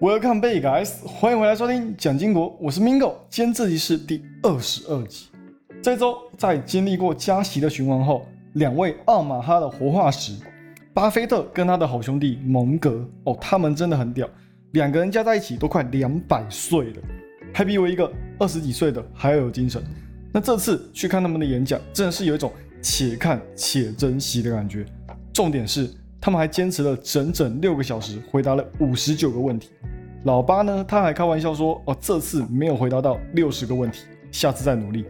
Welcome back, guys！欢迎回来收听蒋经国，我是 Mingo。今天这集是第二十二集。这周在经历过加息的循环后，两位奥马哈的活化石，巴菲特跟他的好兄弟蒙格哦，他们真的很屌，两个人加在一起都快两百岁了，还比我一个二十几岁的还要有精神。那这次去看他们的演讲，真的是有一种且看且珍惜的感觉。重点是。他们还坚持了整整六个小时，回答了五十九个问题。老八呢，他还开玩笑说：“哦，这次没有回答到六十个问题，下次再努力。”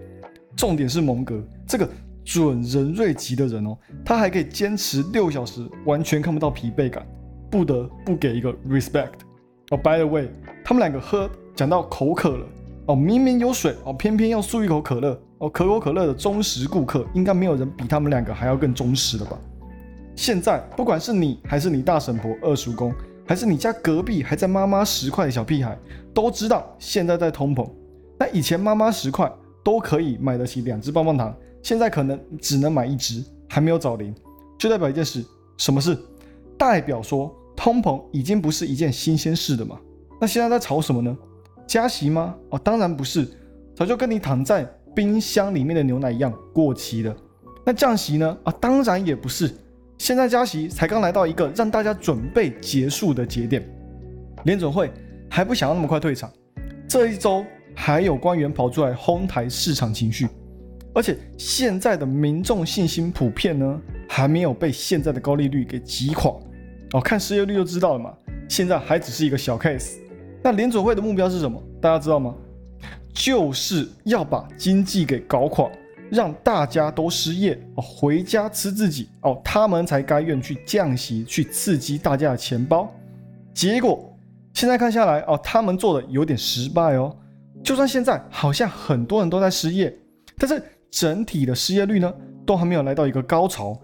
重点是蒙格这个准人瑞级的人哦，他还可以坚持六小时，完全看不到疲惫感，不得不给一个 respect。哦，by the way，他们两个喝讲到口渴了哦，明明有水哦，偏偏要漱一口可乐哦，可口可乐的忠实顾客，应该没有人比他们两个还要更忠实了吧？现在不管是你还是你大婶婆、二叔公，还是你家隔壁还在妈妈十块的小屁孩，都知道现在在通膨。那以前妈妈十块都可以买得起两支棒棒糖，现在可能只能买一支，还没有找零，就代表一件事，什么事？代表说通膨已经不是一件新鲜事的嘛？那现在在炒什么呢？加息吗？哦，当然不是，早就跟你躺在冰箱里面的牛奶一样过期了。那降息呢？啊，当然也不是。现在加息才刚来到一个让大家准备结束的节点，联准会还不想要那么快退场。这一周还有官员跑出来哄抬市场情绪，而且现在的民众信心普遍呢，还没有被现在的高利率给击垮。哦，看失业率就知道了嘛。现在还只是一个小 case。那联准会的目标是什么？大家知道吗？就是要把经济给搞垮。让大家都失业哦，回家吃自己哦，他们才甘愿去降息，去刺激大家的钱包。结果现在看下来哦，他们做的有点失败哦。就算现在好像很多人都在失业，但是整体的失业率呢，都还没有来到一个高潮。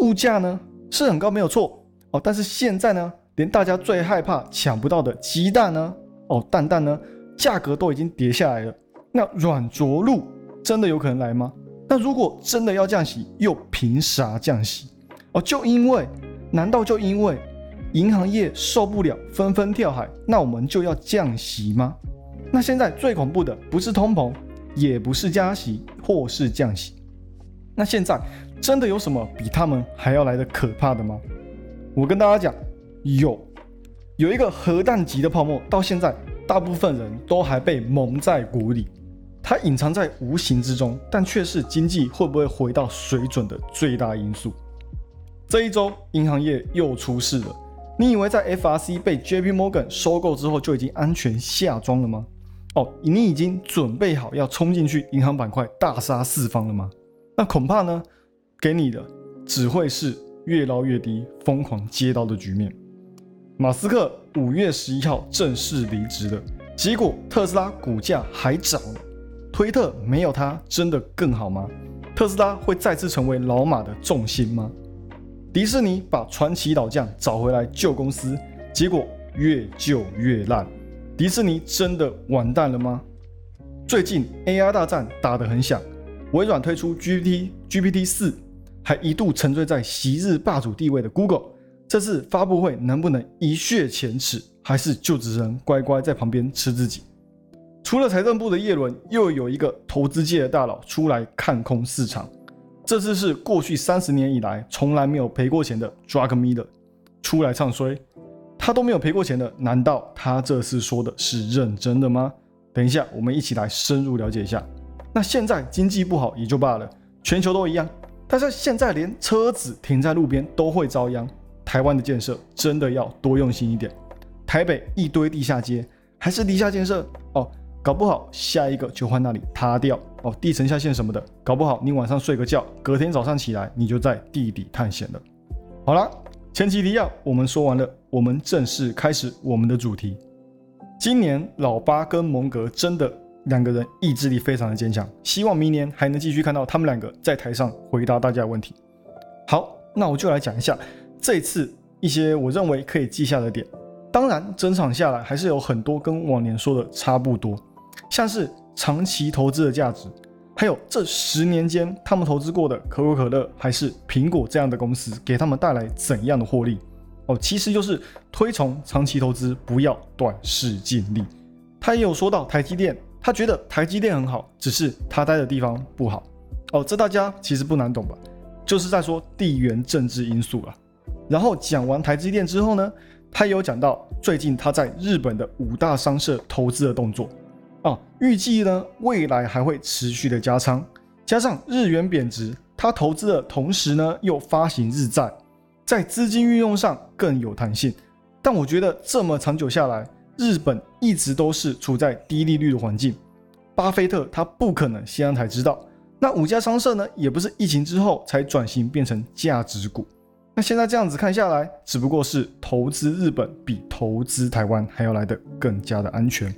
物价呢是很高没有错哦，但是现在呢，连大家最害怕抢不到的鸡蛋呢，哦蛋蛋呢，价格都已经跌下来了。那软着陆。真的有可能来吗？那如果真的要降息，又凭啥降息？哦，就因为？难道就因为银行业受不了，纷纷跳海，那我们就要降息吗？那现在最恐怖的不是通膨，也不是加息，或是降息。那现在真的有什么比他们还要来的可怕的吗？我跟大家讲，有，有一个核弹级的泡沫，到现在大部分人都还被蒙在鼓里。它隐藏在无形之中，但却是经济会不会回到水准的最大因素。这一周，银行业又出事了。你以为在 FRC 被 JP Morgan 收购之后就已经安全下庄了吗？哦，你已经准备好要冲进去银行板块大杀四方了吗？那恐怕呢，给你的只会是越捞越低、疯狂接刀的局面。马斯克五月十一号正式离职了，结果特斯拉股价还涨了。推特没有它真的更好吗？特斯拉会再次成为老马的重心吗？迪士尼把传奇老将找回来救公司，结果越救越烂。迪士尼真的完蛋了吗？最近 AI 大战打得很响，微软推出 GPT GPT 四，还一度沉醉在昔日霸主地位的 Google，这次发布会能不能一雪前耻，还是就只能乖乖在旁边吃自己？除了财政部的叶伦，又有一个投资界的大佬出来看空市场。这次是过去三十年以来从来没有赔过钱的 Dragmeter 出来唱衰，他都没有赔过钱的，难道他这次说的是认真的吗？等一下，我们一起来深入了解一下。那现在经济不好也就罢了，全球都一样，但是现在连车子停在路边都会遭殃。台湾的建设真的要多用心一点。台北一堆地下街，还是地下建设。搞不好下一个就换那里塌掉哦，地层下陷什么的，搞不好你晚上睡个觉，隔天早上起来你就在地底探险了。好了，前期提要我们说完了，我们正式开始我们的主题。今年老八跟蒙格真的两个人意志力非常的坚强，希望明年还能继续看到他们两个在台上回答大家的问题。好，那我就来讲一下这次一些我认为可以记下的点。当然，整场下来还是有很多跟往年说的差不多。像是长期投资的价值，还有这十年间他们投资过的可口可乐还是苹果这样的公司，给他们带来怎样的获利？哦，其实就是推崇长期投资，不要短视尽力。他也有说到台积电，他觉得台积电很好，只是他待的地方不好。哦，这大家其实不难懂吧？就是在说地缘政治因素了。然后讲完台积电之后呢，他也有讲到最近他在日本的五大商社投资的动作啊，预计呢未来还会持续的加仓，加上日元贬值，他投资的同时呢又发行日债，在资金运用上更有弹性。但我觉得这么长久下来，日本一直都是处在低利率的环境，巴菲特他不可能先让台知道。那五家商社呢，也不是疫情之后才转型变成价值股。那现在这样子看下来，只不过是投资日本比投资台湾还要来的更加的安全。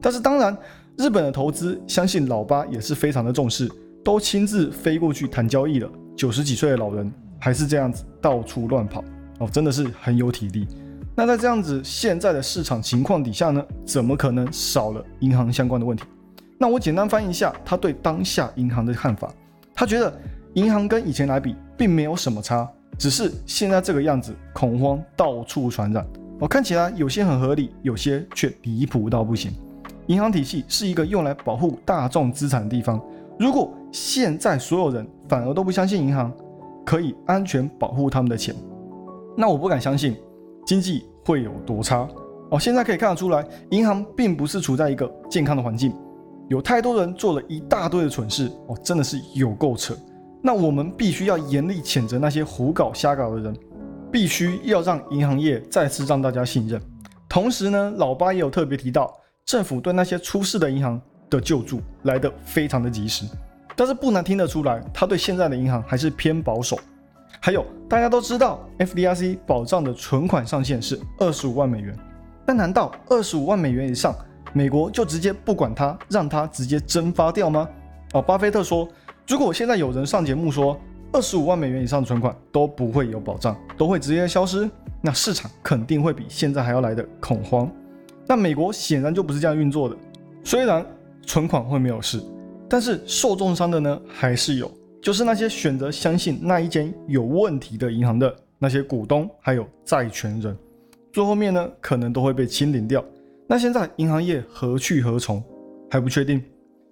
但是当然，日本的投资，相信老八也是非常的重视，都亲自飞过去谈交易了。九十几岁的老人还是这样子到处乱跑哦，真的是很有体力。那在这样子现在的市场情况底下呢，怎么可能少了银行相关的问题？那我简单翻译一下他对当下银行的看法，他觉得银行跟以前来比并没有什么差。只是现在这个样子，恐慌到处传染。哦看起来有些很合理，有些却离谱到不行。银行体系是一个用来保护大众资产的地方。如果现在所有人反而都不相信银行可以安全保护他们的钱，那我不敢相信经济会有多差。哦，现在可以看得出来，银行并不是处在一个健康的环境，有太多人做了一大堆的蠢事。哦，真的是有够扯。那我们必须要严厉谴责那些胡搞瞎搞的人，必须要让银行业再次让大家信任。同时呢，老八也有特别提到，政府对那些出事的银行的救助来得非常的及时。但是不难听得出来，他对现在的银行还是偏保守。还有大家都知道，FDIC 保障的存款上限是二十五万美元，但难道二十五万美元以上，美国就直接不管它，让它直接蒸发掉吗？哦，巴菲特说。如果现在有人上节目说二十五万美元以上的存款都不会有保障，都会直接消失，那市场肯定会比现在还要来的恐慌。那美国显然就不是这样运作的。虽然存款会没有事，但是受重伤的呢还是有，就是那些选择相信那一间有问题的银行的那些股东还有债权人，最后面呢可能都会被清零掉。那现在银行业何去何从还不确定，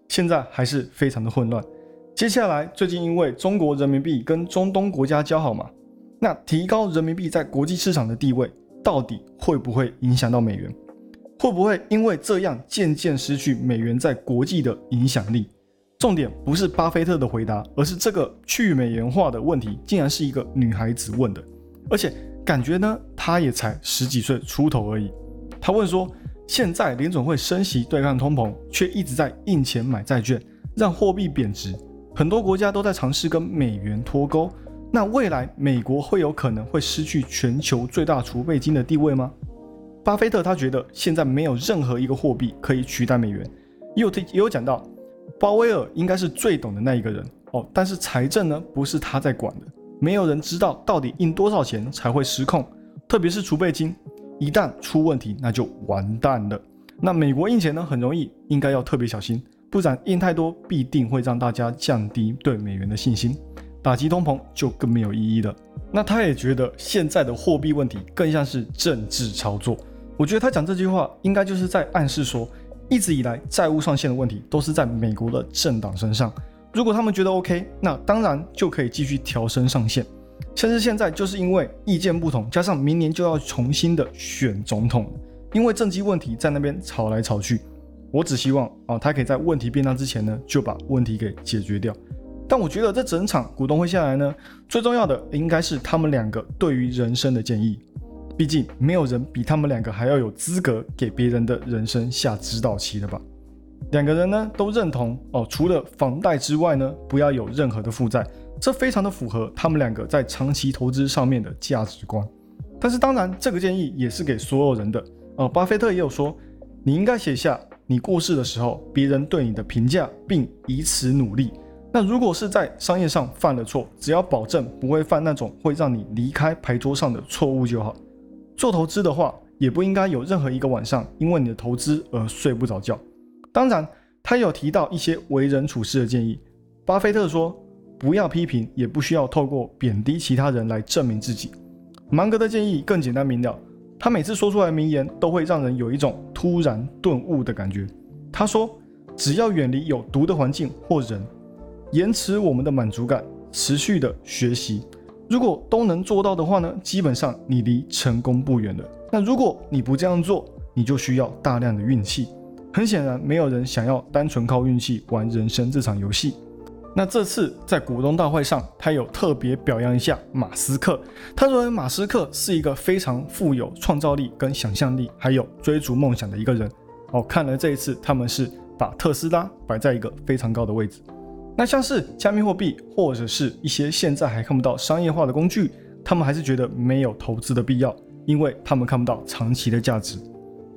现在还是非常的混乱。接下来，最近因为中国人民币跟中东国家交好嘛，那提高人民币在国际市场的地位，到底会不会影响到美元？会不会因为这样渐渐失去美元在国际的影响力？重点不是巴菲特的回答，而是这个去美元化的问题，竟然是一个女孩子问的，而且感觉呢，她也才十几岁出头而已。她问说：现在联总会升息对抗通膨，却一直在印钱买债券，让货币贬值。很多国家都在尝试跟美元脱钩，那未来美国会有可能会失去全球最大储备金的地位吗？巴菲特他觉得现在没有任何一个货币可以取代美元，也有也有讲到，鲍威尔应该是最懂的那一个人哦，但是财政呢不是他在管的，没有人知道到底印多少钱才会失控，特别是储备金，一旦出问题那就完蛋了。那美国印钱呢很容易，应该要特别小心。不然印太多必定会让大家降低对美元的信心，打击通膨就更没有意义了。那他也觉得现在的货币问题更像是政治操作。我觉得他讲这句话应该就是在暗示说，一直以来债务上限的问题都是在美国的政党身上。如果他们觉得 OK，那当然就可以继续调升上限。甚至现在就是因为意见不同，加上明年就要重新的选总统，因为政绩问题在那边吵来吵去。我只希望啊，他可以在问题变大之前呢，就把问题给解决掉。但我觉得这整场股东会下来呢，最重要的应该是他们两个对于人生的建议。毕竟没有人比他们两个还要有资格给别人的人生下指导棋的吧？两个人呢都认同哦，除了房贷之外呢，不要有任何的负债，这非常的符合他们两个在长期投资上面的价值观。但是当然，这个建议也是给所有人的哦。巴菲特也有说，你应该写下。你过世的时候，别人对你的评价，并以此努力。那如果是在商业上犯了错，只要保证不会犯那种会让你离开牌桌上的错误就好。做投资的话，也不应该有任何一个晚上因为你的投资而睡不着觉。当然，他有提到一些为人处事的建议。巴菲特说，不要批评，也不需要透过贬低其他人来证明自己。芒格的建议更简单明了，他每次说出来的名言都会让人有一种突然顿悟的感觉。他说：“只要远离有毒的环境或人，延迟我们的满足感，持续的学习，如果都能做到的话呢，基本上你离成功不远了。那如果你不这样做，你就需要大量的运气。很显然，没有人想要单纯靠运气玩人生这场游戏。那这次在股东大会上，他有特别表扬一下马斯克。他认为马斯克是一个非常富有创造力、跟想象力，还有追逐梦想的一个人。哦，看来这一次他们是把特斯拉摆在一个非常高的位置。那像是加密货币或者是一些现在还看不到商业化的工具，他们还是觉得没有投资的必要，因为他们看不到长期的价值。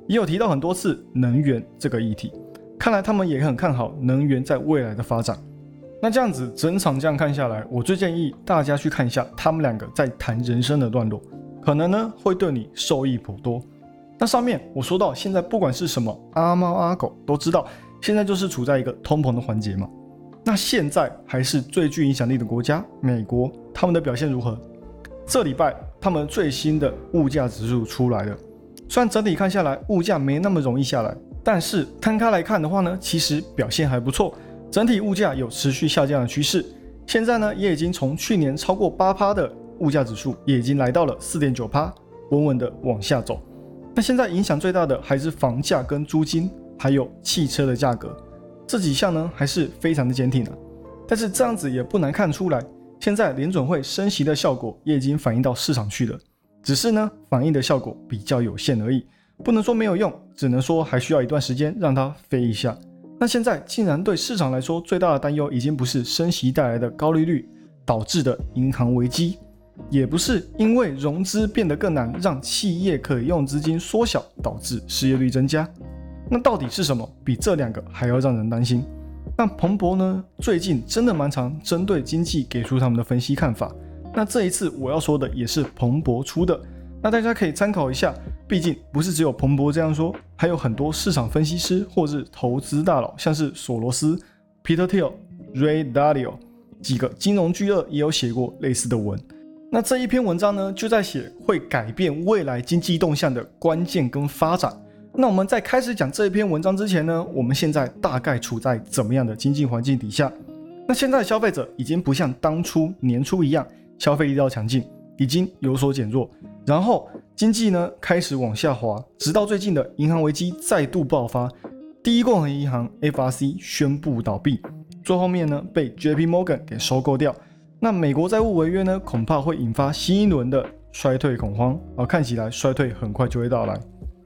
也有提到很多次能源这个议题，看来他们也很看好能源在未来的发展。那这样子整场这样看下来，我最建议大家去看一下他们两个在谈人生的段落，可能呢会对你受益颇多。那上面我说到现在不管是什么阿猫阿狗都知道，现在就是处在一个通膨的环节嘛。那现在还是最具影响力的国家美国，他们的表现如何？这礼拜他们最新的物价指数出来了。虽然整体看下来物价没那么容易下来，但是摊开来看的话呢，其实表现还不错，整体物价有持续下降的趋势。现在呢，也已经从去年超过八趴的物价指数，也已经来到了四点九趴，稳稳的往下走。那现在影响最大的还是房价跟租金，还有汽车的价格，这几项呢还是非常的坚挺的。但是这样子也不难看出来，现在联准会升息的效果也已经反映到市场去了。只是呢，反映的效果比较有限而已，不能说没有用，只能说还需要一段时间让它飞一下。那现在竟然对市场来说最大的担忧，已经不是升息带来的高利率导致的银行危机，也不是因为融资变得更难，让企业可用资金缩小导致失业率增加。那到底是什么比这两个还要让人担心？那彭博呢，最近真的蛮常针对经济给出他们的分析看法。那这一次我要说的也是彭博出的，那大家可以参考一下。毕竟不是只有彭博这样说，还有很多市场分析师或是投资大佬，像是索罗斯、Peter Thiel、Ray Dalio 几个金融巨鳄也有写过类似的文。那这一篇文章呢，就在写会改变未来经济动向的关键跟发展。那我们在开始讲这篇文章之前呢，我们现在大概处在怎么样的经济环境底下？那现在消费者已经不像当初年初一样。消费力道强劲，已经有所减弱，然后经济呢开始往下滑，直到最近的银行危机再度爆发，第一共和银行 FRC 宣布倒闭，最后面呢被 JP Morgan 给收购掉。那美国债务违约呢，恐怕会引发新一轮的衰退恐慌啊，看起来衰退很快就会到来。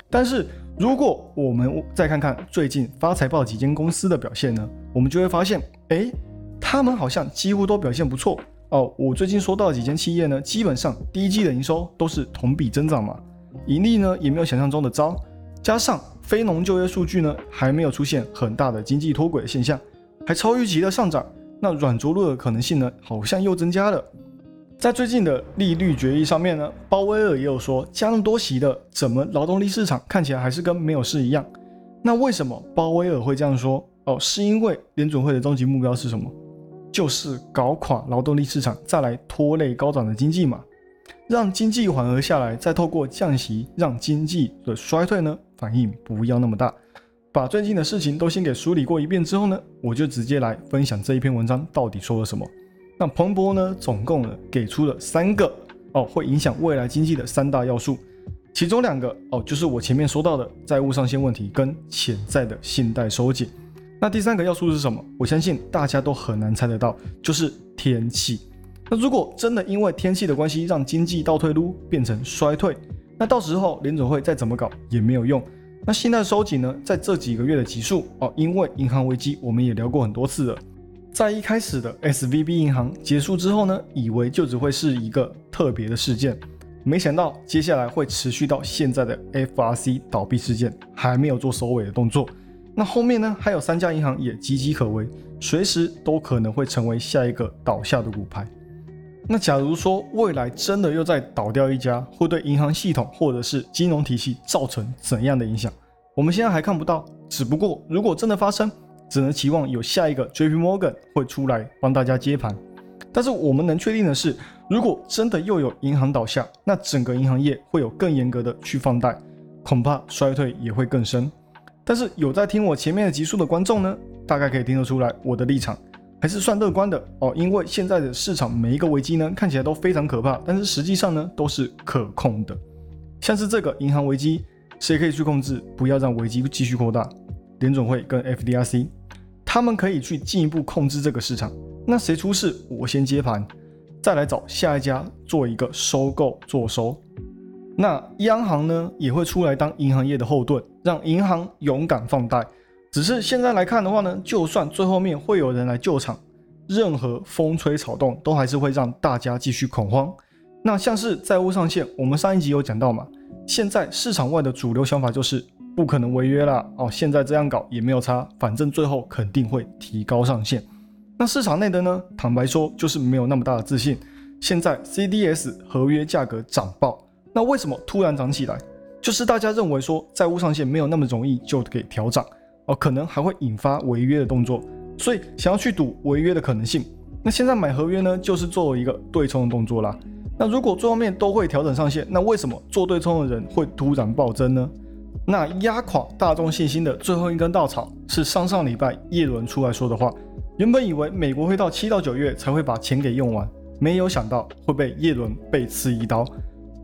但是如果我们再看看最近发财报几间公司的表现呢，我们就会发现，哎，他们好像几乎都表现不错。哦，我最近说到的几间企业呢，基本上第一季的营收都是同比增长嘛，盈利呢也没有想象中的糟，加上非农就业数据呢还没有出现很大的经济脱轨现象，还超预期的上涨，那软着陆的可能性呢好像又增加了。在最近的利率决议上面呢，鲍威尔也有说加那么多息的，怎么劳动力市场看起来还是跟没有事一样？那为什么鲍威尔会这样说？哦，是因为联准会的终极目标是什么？就是搞垮劳动力市场，再来拖累高涨的经济嘛，让经济缓和下来，再透过降息让经济的衰退呢反应不要那么大。把最近的事情都先给梳理过一遍之后呢，我就直接来分享这一篇文章到底说了什么。那彭博呢，总共呢给出了三个哦会影响未来经济的三大要素，其中两个哦就是我前面说到的债务上限问题跟潜在的信贷收紧。那第三个要素是什么？我相信大家都很难猜得到，就是天气。那如果真的因为天气的关系让经济倒退路变成衰退，那到时候联准会再怎么搞也没有用。那信贷收紧呢？在这几个月的急速哦，因为银行危机，我们也聊过很多次了。在一开始的 S V B 银行结束之后呢，以为就只会是一个特别的事件，没想到接下来会持续到现在的 F R C 倒闭事件，还没有做收尾的动作。那后面呢？还有三家银行也岌岌可危，随时都可能会成为下一个倒下的骨牌。那假如说未来真的又再倒掉一家，会对银行系统或者是金融体系造成怎样的影响？我们现在还看不到。只不过如果真的发生，只能期望有下一个 JP Morgan 会出来帮大家接盘。但是我们能确定的是，如果真的又有银行倒下，那整个银行业会有更严格的去放贷，恐怕衰退也会更深。但是有在听我前面的集数的观众呢，大概可以听得出来我的立场还是算乐观的哦，因为现在的市场每一个危机呢看起来都非常可怕，但是实际上呢都是可控的。像是这个银行危机，谁可以去控制，不要让危机继续扩大？联总会跟 FDIC，他们可以去进一步控制这个市场。那谁出事，我先接盘。再来找下一家做一个收购做收，那央行呢也会出来当银行业的后盾，让银行勇敢放贷。只是现在来看的话呢，就算最后面会有人来救场，任何风吹草动都还是会让大家继续恐慌。那像是债务上限，我们上一集有讲到嘛，现在市场外的主流想法就是不可能违约了哦，现在这样搞也没有差，反正最后肯定会提高上限。那市场内的呢？坦白说，就是没有那么大的自信。现在 CDS 合约价格涨爆，那为什么突然涨起来？就是大家认为说债务上限没有那么容易就给调涨，哦，可能还会引发违约的动作，所以想要去赌违约的可能性。那现在买合约呢，就是作为一个对冲的动作啦。那如果最后面都会调整上限，那为什么做对冲的人会突然暴增呢？那压垮大众信心的最后一根稻草是上上礼拜叶伦出来说的话。原本以为美国会到七到九月才会把钱给用完，没有想到会被叶伦背刺一刀，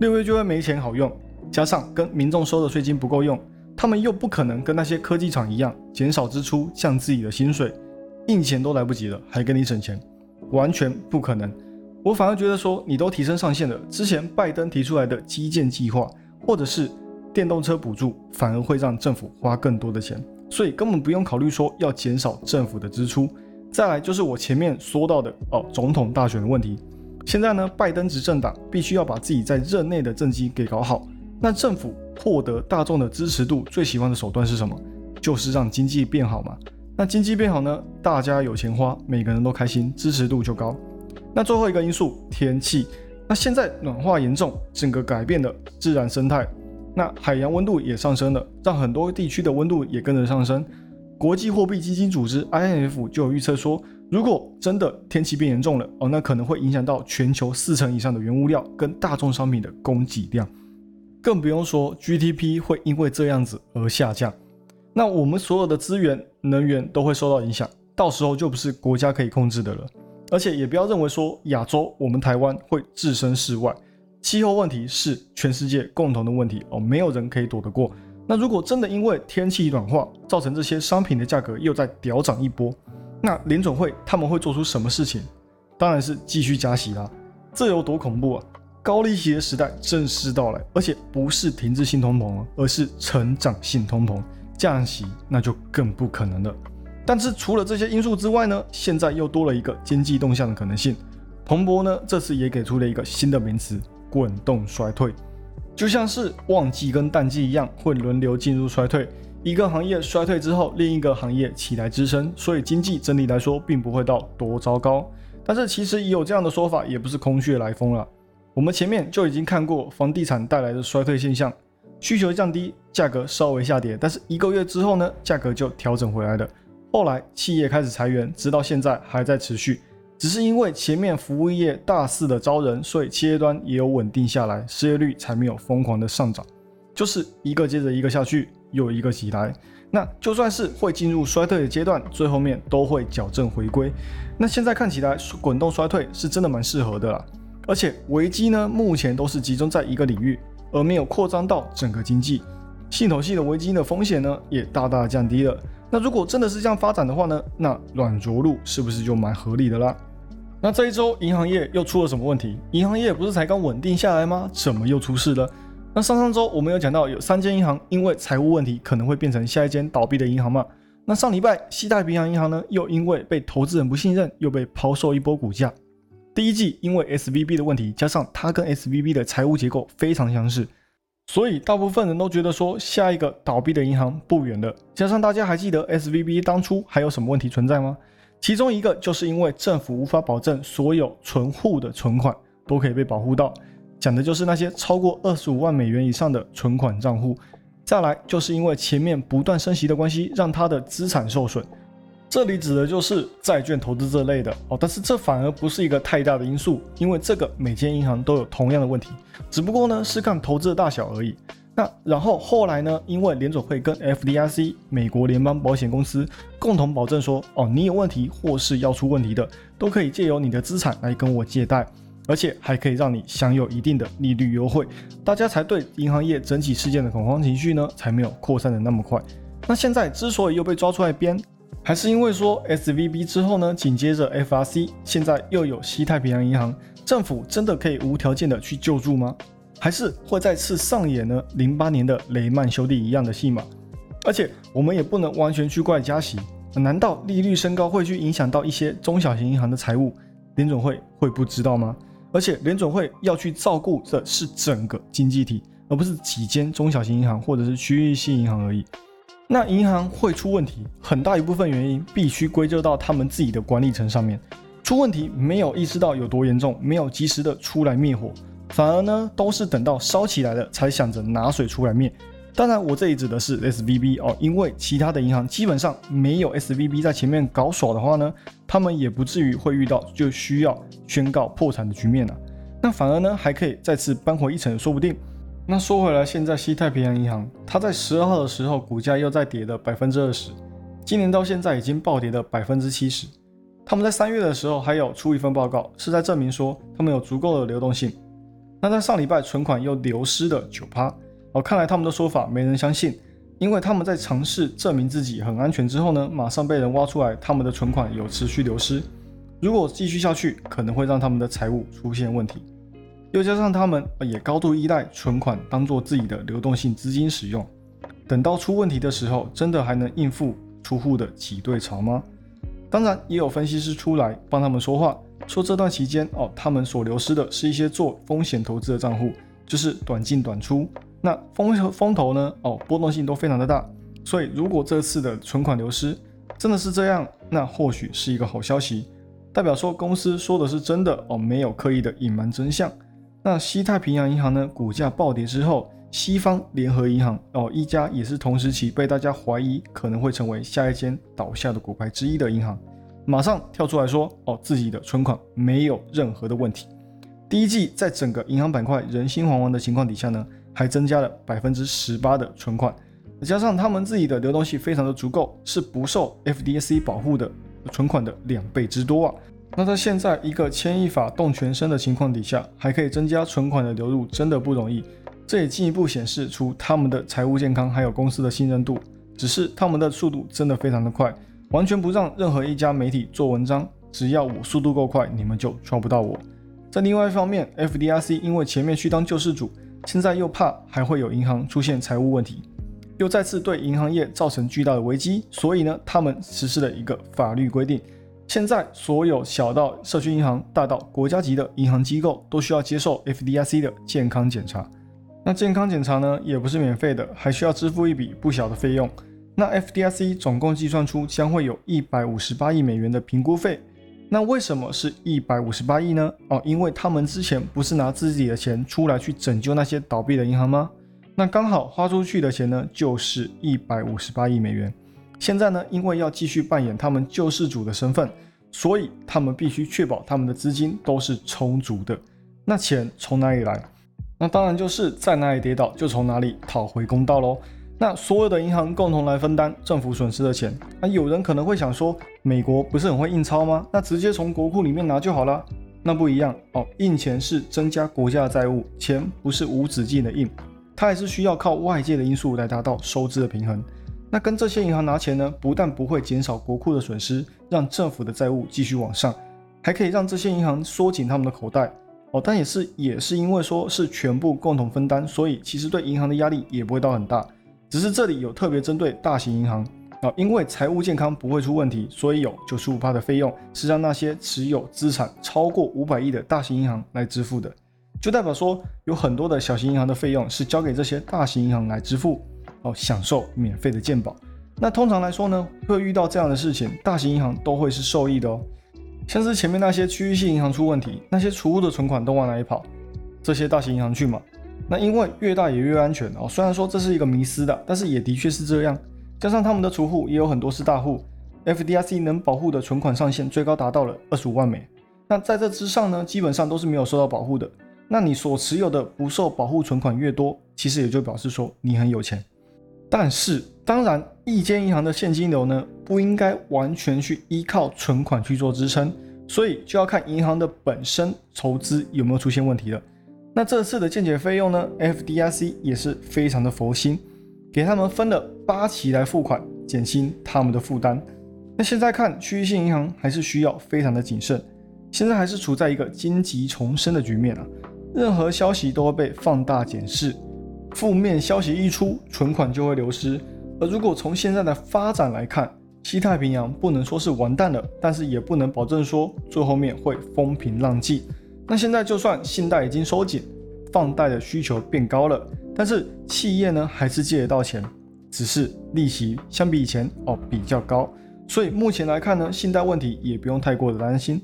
六月就会没钱好用，加上跟民众收的税金不够用，他们又不可能跟那些科技厂一样减少支出降自己的薪水，印钱都来不及了，还跟你省钱，完全不可能。我反而觉得说，你都提升上限了，之前拜登提出来的基建计划或者是电动车补助，反而会让政府花更多的钱，所以根本不用考虑说要减少政府的支出。再来就是我前面说到的哦，总统大选的问题。现在呢，拜登执政党必须要把自己在任内的政绩给搞好。那政府获得大众的支持度最喜欢的手段是什么？就是让经济变好嘛。那经济变好呢，大家有钱花，每个人都开心，支持度就高。那最后一个因素，天气。那现在暖化严重，整个改变了自然生态。那海洋温度也上升了，让很多地区的温度也跟着上升。国际货币基金组织 （IMF） 就有预测说，如果真的天气变严重了哦，那可能会影响到全球四成以上的原物料跟大宗商品的供给量，更不用说 GDP 会因为这样子而下降。那我们所有的资源、能源都会受到影响，到时候就不是国家可以控制的了。而且也不要认为说亚洲、我们台湾会置身事外，气候问题是全世界共同的问题哦，没有人可以躲得过。那如果真的因为天气暖化造成这些商品的价格又再屌涨一波，那联总会他们会做出什么事情？当然是继续加息啦。这有多恐怖啊？高利息的时代正式到来，而且不是停滞性通膨，而是成长性通膨，降息那就更不可能了。但是除了这些因素之外呢，现在又多了一个经济动向的可能性。彭博呢这次也给出了一个新的名词：滚动衰退。就像是旺季跟淡季一样，会轮流进入衰退。一个行业衰退之后，另一个行业起来支撑，所以经济整体来说并不会到多糟糕。但是其实也有这样的说法，也不是空穴来风了。我们前面就已经看过房地产带来的衰退现象，需求降低，价格稍微下跌，但是一个月之后呢，价格就调整回来了。后来企业开始裁员，直到现在还在持续。只是因为前面服务业大肆的招人，所以企业端也有稳定下来，失业率才没有疯狂的上涨。就是一个接着一个下去，又一个起来。那就算是会进入衰退的阶段，最后面都会矫正回归。那现在看起来，滚动衰退是真的蛮适合的啦。而且危机呢，目前都是集中在一个领域，而没有扩张到整个经济。系统性的危机的风险呢，也大大降低了。那如果真的是这样发展的话呢，那软着陆是不是就蛮合理的啦？那这一周银行业又出了什么问题？银行业不是才刚稳定下来吗？怎么又出事了？那上上周我们有讲到，有三间银行因为财务问题可能会变成下一间倒闭的银行嘛？那上礼拜西太平洋银行呢，又因为被投资人不信任，又被抛售一波股价。第一季因为 S V B 的问题，加上它跟 S V B 的财务结构非常相似，所以大部分人都觉得说下一个倒闭的银行不远了。加上大家还记得 S V B 当初还有什么问题存在吗？其中一个就是因为政府无法保证所有存户的存款都可以被保护到，讲的就是那些超过二十五万美元以上的存款账户。再来就是因为前面不断升息的关系，让他的资产受损，这里指的就是债券投资这类的哦，但是这反而不是一个太大的因素，因为这个每间银行都有同样的问题，只不过呢是看投资的大小而已。那然后后来呢，因为联总会跟 FDIC 美国联邦保险公司共同保证说，哦，你有问题或是要出问题的，都可以借由你的资产来跟我借贷。而且还可以让你享有一定的利率优惠，大家才对银行业整体事件的恐慌情绪呢，才没有扩散的那么快。那现在之所以又被抓出来编，还是因为说 S V B 之后呢，紧接着 F R C，现在又有西太平洋银行，政府真的可以无条件的去救助吗？还是会再次上演呢零八年的雷曼兄弟一样的戏码？而且我们也不能完全去怪加息，难道利率升高会去影响到一些中小型银行的财务？联总会会不知道吗？而且联总会要去照顾的是整个经济体，而不是几间中小型银行或者是区域性银行而已。那银行会出问题，很大一部分原因必须归咎到他们自己的管理层上面。出问题没有意识到有多严重，没有及时的出来灭火，反而呢都是等到烧起来了才想着拿水出来灭。当然，我这里指的是 S V B 哦，因为其他的银行基本上没有 S V B 在前面搞耍的话呢，他们也不至于会遇到就需要宣告破产的局面了。那反而呢，还可以再次扳回一城，说不定。那说回来，现在西太平洋银行，它在十二号的时候股价又在跌了百分之二十，今年到现在已经暴跌了百分之七十。他们在三月的时候还有出一份报告，是在证明说他们有足够的流动性。那在上礼拜存款又流失了九趴。哦，看来他们的说法没人相信，因为他们在尝试证明自己很安全之后呢，马上被人挖出来他们的存款有持续流失。如果继续下去，可能会让他们的财务出现问题。又加上他们也高度依赖存款当做自己的流动性资金使用，等到出问题的时候，真的还能应付出户的挤兑潮吗？当然，也有分析师出来帮他们说话，说这段期间哦，他们所流失的是一些做风险投资的账户，就是短进短出。那风风投呢？哦，波动性都非常的大，所以如果这次的存款流失真的是这样，那或许是一个好消息，代表说公司说的是真的哦，没有刻意的隐瞒真相。那西太平洋银行呢，股价暴跌之后，西方联合银行哦，一家也是同时期被大家怀疑可能会成为下一间倒下的股牌之一的银行，马上跳出来说哦，自己的存款没有任何的问题。第一季在整个银行板块人心惶惶的情况底下呢？还增加了百分之十八的存款，加上他们自己的流动性非常的足够，是不受 FDIC 保护的存款的两倍之多啊！那在现在一个牵一发动全身的情况底下，还可以增加存款的流入，真的不容易。这也进一步显示出他们的财务健康还有公司的信任度。只是他们的速度真的非常的快，完全不让任何一家媒体做文章。只要我速度够快，你们就抓不到我。在另外一方面，FDIC 因为前面去当救世主。现在又怕还会有银行出现财务问题，又再次对银行业造成巨大的危机，所以呢，他们实施了一个法律规定，现在所有小到社区银行，大到国家级的银行机构都需要接受 FDIC 的健康检查。那健康检查呢，也不是免费的，还需要支付一笔不小的费用。那 FDIC 总共计算出将会有一百五十八亿美元的评估费。那为什么是一百五十八亿呢？哦，因为他们之前不是拿自己的钱出来去拯救那些倒闭的银行吗？那刚好花出去的钱呢，就是一百五十八亿美元。现在呢，因为要继续扮演他们救世主的身份，所以他们必须确保他们的资金都是充足的。那钱从哪里来？那当然就是在哪里跌倒就从哪里讨回公道喽。那所有的银行共同来分担政府损失的钱。那有人可能会想说，美国不是很会印钞吗？那直接从国库里面拿就好了。那不一样哦，印钱是增加国家的债务，钱不是无止境的印，它还是需要靠外界的因素来达到收支的平衡。那跟这些银行拿钱呢，不但不会减少国库的损失，让政府的债务继续往上，还可以让这些银行缩紧他们的口袋哦。但也是也是因为说是全部共同分担，所以其实对银行的压力也不会到很大。只是这里有特别针对大型银行啊，因为财务健康不会出问题，所以有九十五的费用是让那些持有资产超过五百亿的大型银行来支付的，就代表说有很多的小型银行的费用是交给这些大型银行来支付哦，享受免费的健保。那通常来说呢，会遇到这样的事情，大型银行都会是受益的哦。像是前面那些区域性银行出问题，那些储户的存款都往哪里跑？这些大型银行去嘛？那因为越大也越安全哦，虽然说这是一个迷思的，但是也的确是这样。加上他们的储户也有很多是大户，FDIC 能保护的存款上限最高达到了二十五万美。那在这之上呢，基本上都是没有受到保护的。那你所持有的不受保护存款越多，其实也就表示说你很有钱。但是，当然，一间银行的现金流呢，不应该完全去依靠存款去做支撑，所以就要看银行的本身筹资有没有出现问题了。那这次的建解费用呢，FDIC 也是非常的佛心，给他们分了八期来付款，减轻他们的负担。那现在看区域性银行还是需要非常的谨慎，现在还是处在一个荆棘丛生的局面啊，任何消息都会被放大检视。负面消息一出，存款就会流失。而如果从现在的发展来看，西太平洋不能说是完蛋了，但是也不能保证说最后面会风平浪静。那现在就算信贷已经收紧，放贷的需求变高了，但是企业呢还是借得到钱，只是利息相比以前哦比较高。所以目前来看呢，信贷问题也不用太过的担心。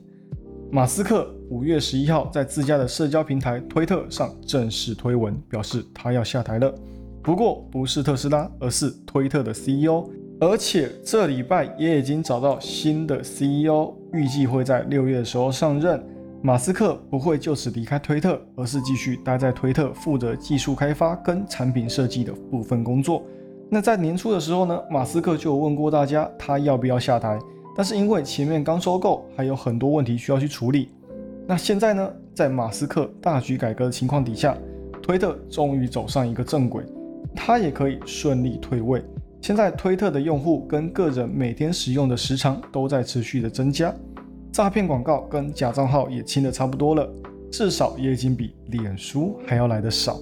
马斯克五月十一号在自家的社交平台推特上正式推文，表示他要下台了。不过不是特斯拉，而是推特的 CEO。而且这礼拜也已经找到新的 CEO，预计会在六月的时候上任。马斯克不会就此离开推特，而是继续待在推特，负责技术开发跟产品设计的部分工作。那在年初的时候呢，马斯克就问过大家，他要不要下台？但是因为前面刚收购，还有很多问题需要去处理。那现在呢，在马斯克大局改革的情况底下，推特终于走上一个正轨，他也可以顺利退位。现在推特的用户跟个人每天使用的时长都在持续的增加，诈骗广告跟假账号也清的差不多了，至少也已经比脸书还要来的少。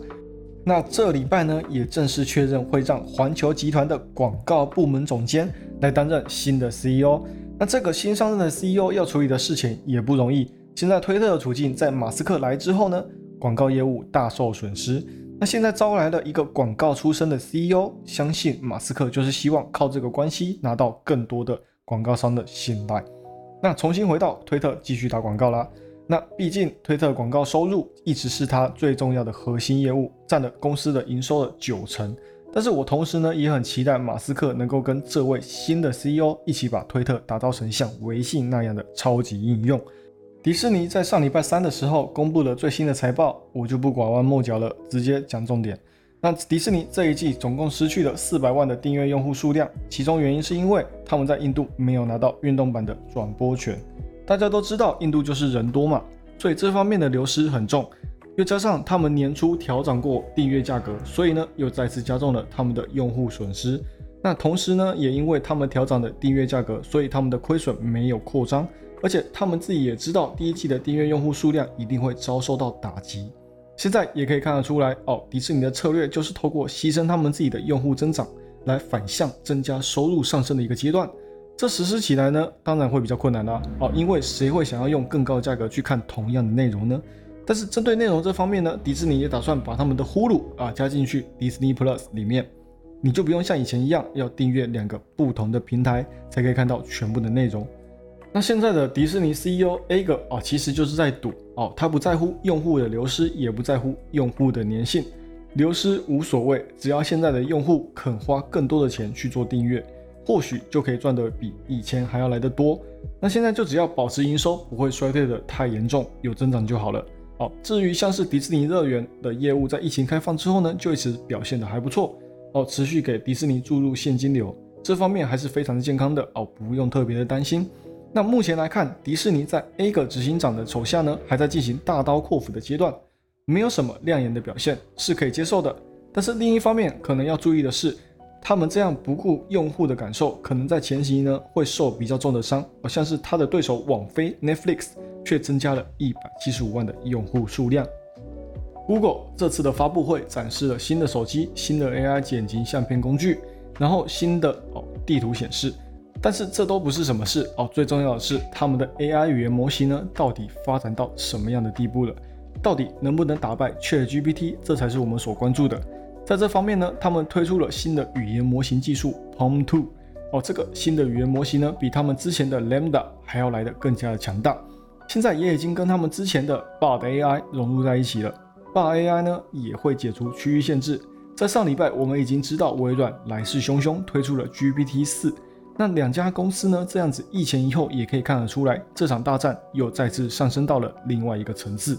那这礼拜呢，也正式确认会让环球集团的广告部门总监来担任新的 CEO。那这个新上任的 CEO 要处理的事情也不容易。现在推特的处境在马斯克来之后呢，广告业务大受损失。那现在招来了一个广告出身的 CEO，相信马斯克就是希望靠这个关系拿到更多的广告商的信赖。那重新回到推特继续打广告啦。那毕竟推特广告收入一直是他最重要的核心业务，占了公司的营收的九成。但是我同时呢也很期待马斯克能够跟这位新的 CEO 一起把推特打造成像微信那样的超级应用。迪士尼在上礼拜三的时候公布了最新的财报，我就不拐弯抹角了，直接讲重点。那迪士尼这一季总共失去了四百万的订阅用户数量，其中原因是因为他们在印度没有拿到运动版的转播权。大家都知道印度就是人多嘛，所以这方面的流失很重。又加上他们年初调整过订阅价格，所以呢又再次加重了他们的用户损失。那同时呢，也因为他们调整的订阅价格，所以他们的亏损没有扩张，而且他们自己也知道第一季的订阅用户数量一定会遭受到打击。现在也可以看得出来哦，迪士尼的策略就是透过牺牲他们自己的用户增长，来反向增加收入上升的一个阶段。这实施起来呢，当然会比较困难啦。哦，因为谁会想要用更高的价格去看同样的内容呢？但是针对内容这方面呢，迪士尼也打算把他们的呼噜啊加进去 Disney Plus 里面，你就不用像以前一样要订阅两个不同的平台才可以看到全部的内容。那现在的迪士尼 CEO A 哥啊，其实就是在赌哦，他不在乎用户的流失，也不在乎用户的粘性，流失无所谓，只要现在的用户肯花更多的钱去做订阅，或许就可以赚得比以前还要来得多。那现在就只要保持营收不会衰退的太严重，有增长就好了。哦，至于像是迪士尼乐园的业务，在疫情开放之后呢，就一直表现的还不错哦，持续给迪士尼注入现金流，这方面还是非常健康的哦，不用特别的担心。那目前来看，迪士尼在 A 个执行长的手下呢，还在进行大刀阔斧的阶段，没有什么亮眼的表现，是可以接受的。但是另一方面，可能要注意的是，他们这样不顾用户的感受，可能在前期呢会受比较重的伤，好像是他的对手网飞 Netflix。却增加了一百七十五万的用户数量。Google 这次的发布会展示了新的手机、新的 AI 剪辑相片工具，然后新的哦地图显示。但是这都不是什么事哦，最重要的是他们的 AI 语言模型呢，到底发展到什么样的地步了？到底能不能打败 ChatGPT？这才是我们所关注的。在这方面呢，他们推出了新的语言模型技术 PaLM 2。哦，这个新的语言模型呢，比他们之前的 Lambda 还要来的更加的强大。现在也已经跟他们之前的 Bard AI 融入在一起了。Bard AI 呢也会解除区域限制。在上礼拜，我们已经知道微软来势汹汹推出了 GPT 四，那两家公司呢，这样子一前一后也可以看得出来，这场大战又再次上升到了另外一个层次。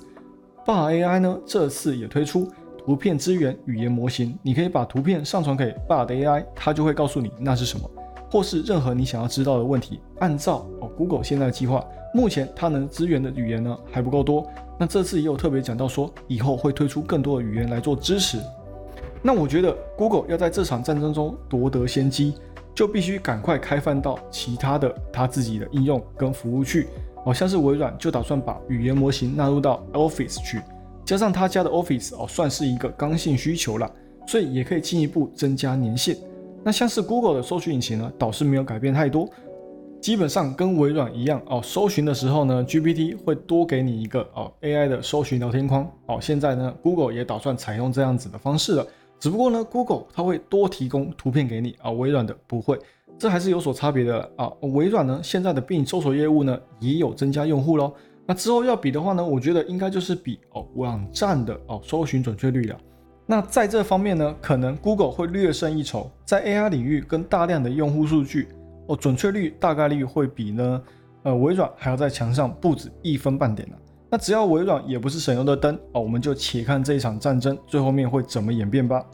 Bard AI 呢，这次也推出图片支援语言模型，你可以把图片上传给 Bard AI，它就会告诉你那是什么，或是任何你想要知道的问题。按照哦 Google 现在的计划，目前它能支援的语言呢还不够多。那这次也有特别讲到说，以后会推出更多的语言来做支持。那我觉得 Google 要在这场战争中夺得先机。就必须赶快开放到其他的他自己的应用跟服务去，哦，像是微软就打算把语言模型纳入到 Office 去，加上他家的 Office 哦，算是一个刚性需求了，所以也可以进一步增加粘性。那像是 Google 的搜寻引擎呢，倒是没有改变太多，基本上跟微软一样哦，搜寻的时候呢，GPT 会多给你一个哦 AI 的搜寻聊天框，哦，现在呢，Google 也打算采用这样子的方式了。只不过呢，Google 它会多提供图片给你啊，微软的不会，这还是有所差别的啊。微软呢，现在的病搜索业务呢也有增加用户喽。那之后要比的话呢，我觉得应该就是比哦网站的哦搜寻准确率了。那在这方面呢，可能 Google 会略胜一筹，在 AI 领域跟大量的用户数据哦准确率大概率会比呢呃微软还要在墙上不止一分半点呢。那只要微软也不是省油的灯哦，我们就且看这一场战争最后面会怎么演变吧。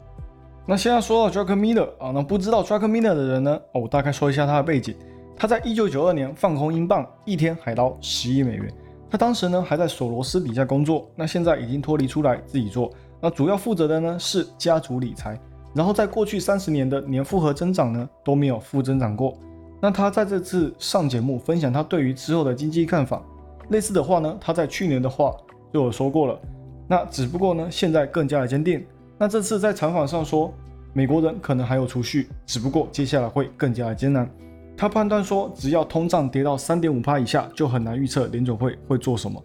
那现在说到 Druckenmiller 啊，那不知道 Druckenmiller 的人呢？哦，我大概说一下他的背景。他在一九九二年放空英镑，一天海捞十亿美元。他当时呢还在索罗斯底下工作，那现在已经脱离出来自己做。那主要负责的呢是家族理财。然后在过去三十年的年复合增长呢都没有负增长过。那他在这次上节目分享他对于之后的经济看法。类似的话呢，他在去年的话就有说过了。那只不过呢，现在更加的坚定。那这次在采访上说，美国人可能还有储蓄，只不过接下来会更加的艰难。他判断说，只要通胀跌到三点五帕以下，就很难预测联准会会做什么。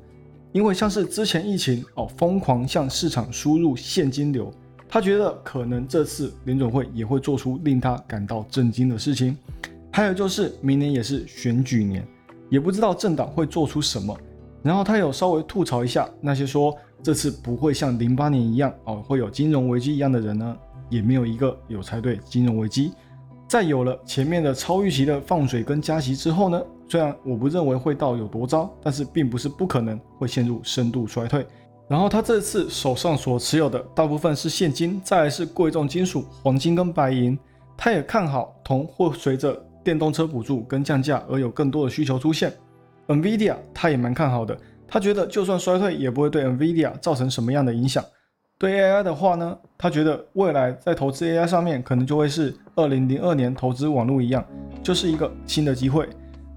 因为像是之前疫情哦，疯狂向市场输入现金流，他觉得可能这次联准会也会做出令他感到震惊的事情。还有就是明年也是选举年。也不知道政党会做出什么，然后他有稍微吐槽一下那些说这次不会像零八年一样哦会有金融危机一样的人呢，也没有一个有猜对金融危机。在有了前面的超预期的放水跟加息之后呢，虽然我不认为会到有多糟，但是并不是不可能会陷入深度衰退。然后他这次手上所持有的大部分是现金，再来是贵重金属黄金跟白银。他也看好铜会随着。电动车补助跟降价而有更多的需求出现，NVIDIA 他也蛮看好的，他觉得就算衰退也不会对 NVIDIA 造成什么样的影响。对 AI 的话呢，他觉得未来在投资 AI 上面可能就会是二零零二年投资网络一样，就是一个新的机会。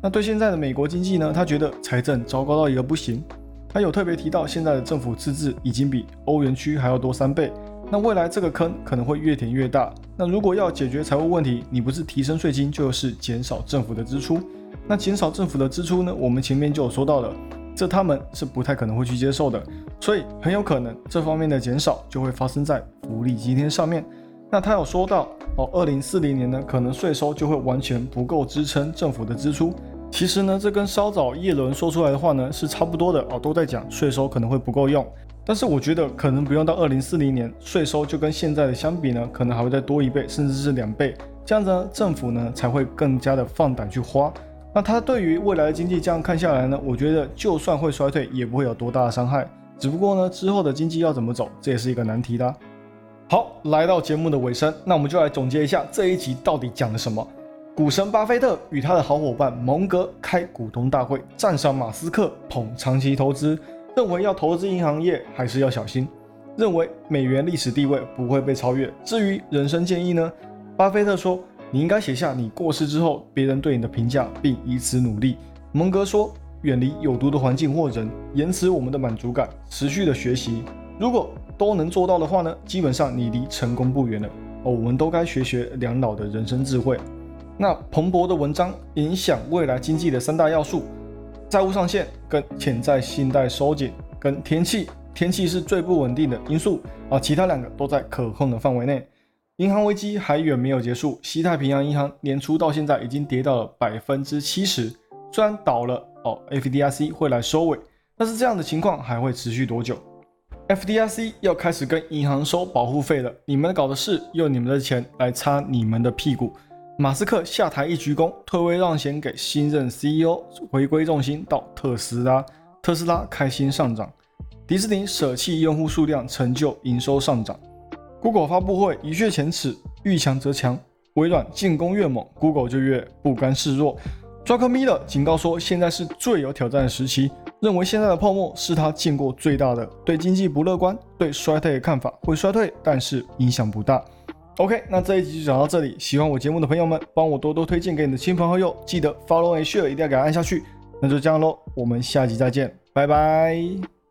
那对现在的美国经济呢，他觉得财政糟糕到一个不行。他有特别提到现在的政府赤字已经比欧元区还要多三倍。那未来这个坑可能会越填越大。那如果要解决财务问题，你不是提升税金，就是减少政府的支出。那减少政府的支出呢？我们前面就有说到了，这他们是不太可能会去接受的。所以很有可能这方面的减少就会发生在福利津贴上面。那他有说到哦，二零四零年呢，可能税收就会完全不够支撑政府的支出。其实呢，这跟稍早叶伦说出来的话呢是差不多的哦，都在讲税收可能会不够用。但是我觉得可能不用到二零四零年，税收就跟现在的相比呢，可能还会再多一倍，甚至是两倍，这样子呢，政府呢才会更加的放胆去花。那他对于未来的经济这样看下来呢，我觉得就算会衰退，也不会有多大的伤害。只不过呢，之后的经济要怎么走，这也是一个难题的。好，来到节目的尾声，那我们就来总结一下这一集到底讲了什么。股神巴菲特与他的好伙伴蒙格开股东大会，赞赏马斯克捧长期投资。认为要投资银行业还是要小心。认为美元历史地位不会被超越。至于人生建议呢？巴菲特说：“你应该写下你过世之后别人对你的评价，并以此努力。”蒙格说：“远离有毒的环境或人，延迟我们的满足感，持续的学习。如果都能做到的话呢，基本上你离成功不远了。哦，我们都该学学两老的人生智慧。那彭博的文章影响未来经济的三大要素。”债务上限、跟潜在信贷收紧、跟天气，天气是最不稳定的因素啊，其他两个都在可控的范围内。银行危机还远没有结束，西太平洋银行年初到现在已经跌到了百分之七十，虽然倒了哦，FDIC 会来收尾，但是这样的情况还会持续多久？FDIC 要开始跟银行收保护费了，你们搞的事用你们的钱来擦你们的屁股。马斯克下台一鞠躬，退位让贤给新任 CEO，回归重心到特斯拉，特斯拉开心上涨。迪士尼舍弃用户数量，成就营收上涨。Google 发布会一雪前耻，遇强则强。微软进攻越猛，Google 就越不甘示弱。Druckenmiller 警告说，现在是最有挑战的时期，认为现在的泡沫是他见过最大的。对经济不乐观，对衰退的看法会衰退，但是影响不大。OK，那这一集就讲到这里。喜欢我节目的朋友们，帮我多多推荐给你的亲朋好友，记得 Follow and Share 一定要给它按下去。那就这样喽，我们下集再见，拜拜。